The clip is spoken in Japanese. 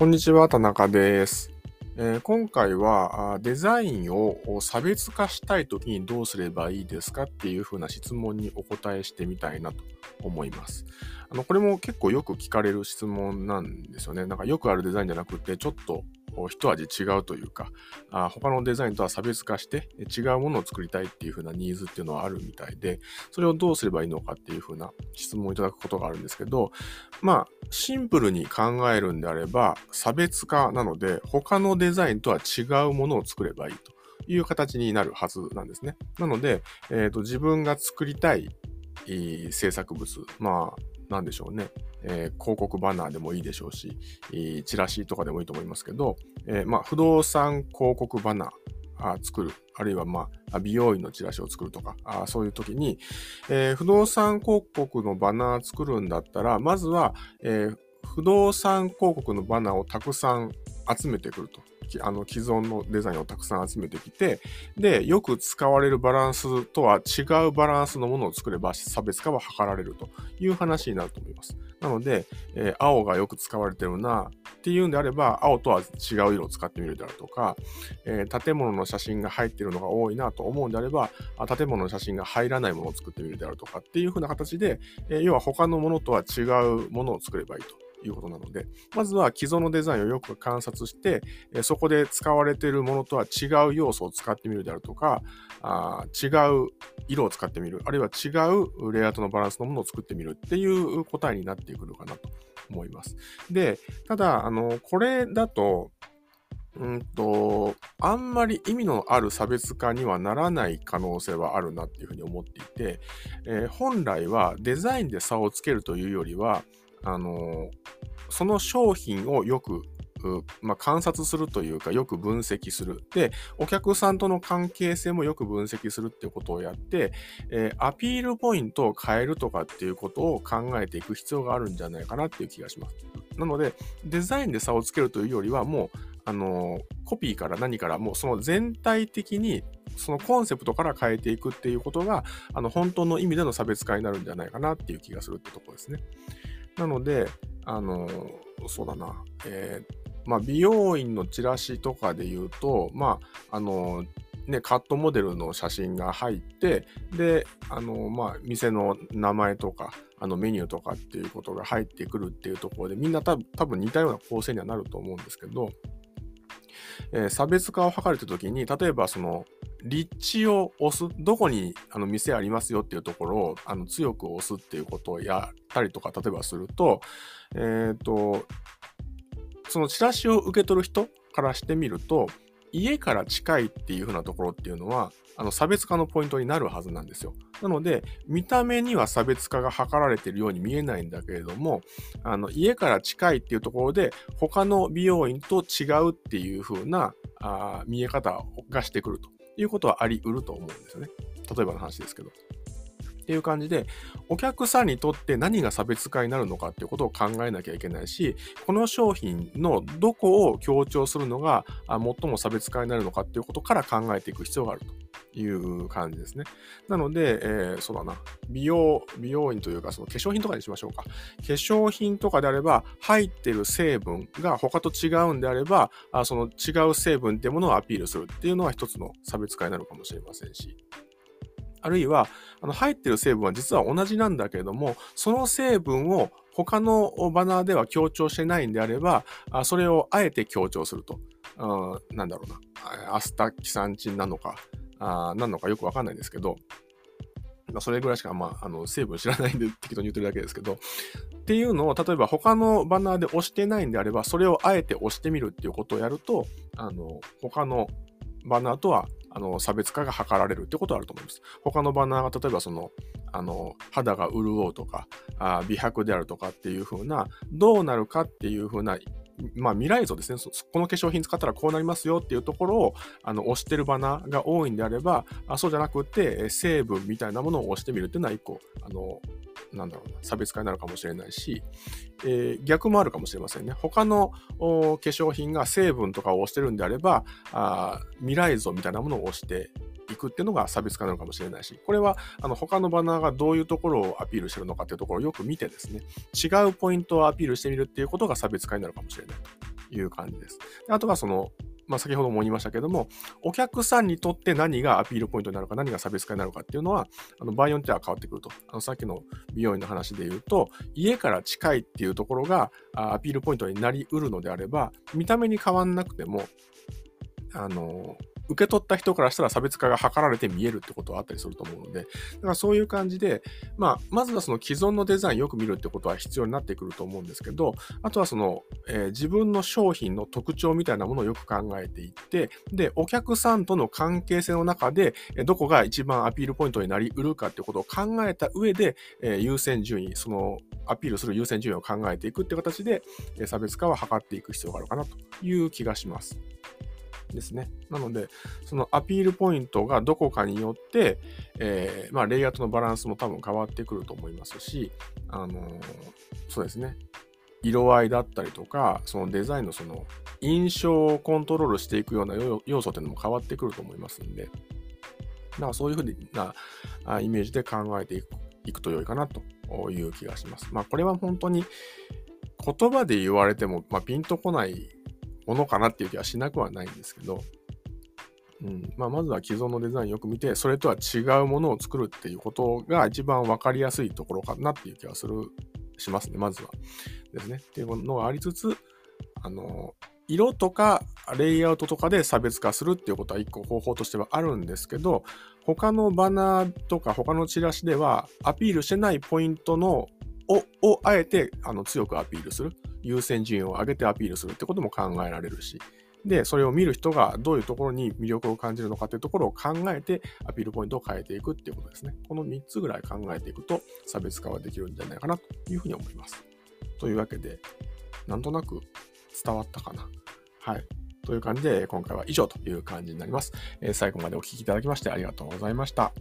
こんにちは、田中です。えー、今回はデザインを差別化したいときにどうすればいいですかっていうふうな質問にお答えしてみたいなと思います。あのこれも結構よく聞かれる質問なんですよね。なんかよくあるデザインじゃなくて、ちょっと一味違うというかあ、他のデザインとは差別化して違うものを作りたいっていう風なニーズっていうのはあるみたいで、それをどうすればいいのかっていう風な質問をいただくことがあるんですけど、まあ、シンプルに考えるんであれば、差別化なので、他のデザインとは違うものを作ればいいという形になるはずなんですね。なので、えーと、自分が作りたい制作物、まあ、なんでしょうね、えー、広告バナーでもいいでしょうし、チラシとかでもいいと思いますけど、えー、まあ、不動産広告バナー、あ作る、あるいは、まあ、美容院のチラシを作るとか、あそういう時に、えー、不動産広告のバナー作るんだったら、まずは、えー、不動産広告のバナーをたくさん集めてくると。あの既存のデザインをたくさん集めてきて、で、よく使われるバランスとは違うバランスのものを作れば差別化は図られるという話になると思います。なので、えー、青がよく使われてるなっていうんであれば、青とは違う色を使ってみるであるとか、えー、建物の写真が入ってるのが多いなと思うんであれば、建物の写真が入らないものを作ってみるであるとかっていう風な形で、えー、要は他のものとは違うものを作ればいいと。いうことなので、まずは既存のデザインをよく観察して、そこで使われているものとは違う要素を使ってみるであるとか、あ違う色を使ってみる、あるいは違うレイアウトのバランスのものを作ってみるっていう答えになってくるかなと思います。で、ただ、あの、これだと、うんと、あんまり意味のある差別化にはならない可能性はあるなっていうふうに思っていて、えー、本来はデザインで差をつけるというよりは、あの、その商品をよくまあ、観察するというか、よく分析する。で、お客さんとの関係性もよく分析するっていうことをやって、えー、アピールポイントを変えるとかっていうことを考えていく必要があるんじゃないかなっていう気がします。なので、デザインで差をつけるというよりは、もう、あの、コピーから何から、もうその全体的にそのコンセプトから変えていくっていうことが、あの、本当の意味での差別化になるんじゃないかなっていう気がするってところですね。なので、あの、そうだな、えー、まあ、美容院のチラシとかで言うと、まあ、あの、ね、カットモデルの写真が入って、で、あの、まあ、店の名前とか、あのメニューとかっていうことが入ってくるっていうところで、みんな多分似たような構成にはなると思うんですけど、えー、差別化を図るときに、例えばその、立地を押す、どこにあの店ありますよっていうところをあの強く押すっていうことをやったりとか、例えばすると、えっ、ー、と、そのチラシを受け取る人からしてみると、家から近いっていう風なところっていうのは、あの差別化のポイントになるはずなんですよ。なので、見た目には差別化が図られているように見えないんだけれども、あの家から近いっていうところで、他の美容院と違うっていう風なあ見え方がしてくるということはあり得ると思うんですよね。例えばの話ですけど。っていう感じで、お客さんにとって何が差別化になるのかっていうことを考えなきゃいけないし、この商品のどこを強調するのが最も差別化になるのかっていうことから考えていく必要があるという感じですね。なので、えー、そうだな、美容、美容院というか、その化粧品とかにしましょうか。化粧品とかであれば、入ってる成分が他と違うんであれば、あその違う成分ってものをアピールするっていうのは一つの差別化になるかもしれませんし。あるいは、あの入ってる成分は実は同じなんだけれども、その成分を他のバナーでは強調してないんであれば、あそれをあえて強調すると。あなんだろうな。アスタキサンチンなのか、あなのかよくわかんないですけど、まあ、それぐらいしか、まあ、あの成分知らないんで 適当に言ってるだけですけど、っていうのを、例えば他のバナーで押してないんであれば、それをあえて押してみるっていうことをやると、あの、他のバナーとはあの差別化が図られるってことはあると思います。他のバナーが例えばそのあの肌が潤うとかあ美白であるとかっていう風などうなるかっていう風なまあ、未来像ですね。この化粧品使ったらこうなりますよっていうところをあの押してるバナーが多いんであればあそうじゃなくて成分みたいなものを押してみるっていうのは一個あのなんだろうな、差別化になるかもしれないし、えー、逆もあるかもしれませんね。他の化粧品が成分とかを押してるんであれば、あ未来像みたいなものを押していくっていうのが差別化なのかもしれないし、これはあの他のバナーがどういうところをアピールしてるのかっていうところをよく見てですね、違うポイントをアピールしてみるっていうことが差別化になるかもしれないという感じです。であとはその、まあ、先ほども言いましたけども、お客さんにとって何がアピールポイントになるか、何が差別化になるかっていうのは、あの場合によっては変わってくると。あのさっきの美容院の話で言うと、家から近いっていうところがアピールポイントになりうるのであれば、見た目に変わんなくても、あの、受け取った人からしたら差別化が図られて見えるってことはあったりすると思うので、だからそういう感じで、まあ、まずはその既存のデザインよく見るってことは必要になってくると思うんですけど、あとはその、えー、自分の商品の特徴みたいなものをよく考えていって、で、お客さんとの関係性の中で、どこが一番アピールポイントになりうるかってことを考えた上で、えー、優先順位、そのアピールする優先順位を考えていくって形で、差別化は図っていく必要があるかなという気がします。ですね。なので、そのアピールポイントがどこかによって、えー、まあ、レイアウトのバランスも多分変わってくると思いますし、あのー、そうですね。色合いだったりとか、そのデザインのその印象をコントロールしていくような要素っていうのも変わってくると思いますんで、だからそういうふうなイメージで考えていくと良いかなという気がします。まあこれは本当に言葉で言われても、まあ、ピンとこないものかなっていう気はしなくはないんですけど、うんまあ、まずは既存のデザインよく見て、それとは違うものを作るっていうことが一番分かりやすいところかなっていう気はする、しますね、まずは。ですね。っていうのがありつつ、あの、色とかレイアウトとかで差別化するっていうことは一個方法としてはあるんですけど、他のバナーとか他のチラシではアピールしてないポイントのををあえてあの強くアピールする。優先順位を上げてアピールするってことも考えられるし、で、それを見る人がどういうところに魅力を感じるのかというところを考えてアピールポイントを変えていくっていうことですね。この3つぐらい考えていくと差別化はできるんじゃないかなというふうに思います。というわけで、なんとなく伝わったかな。はい。という感じで、今回は以上という感じになります。最後までお聴きいただきましてありがとうございました。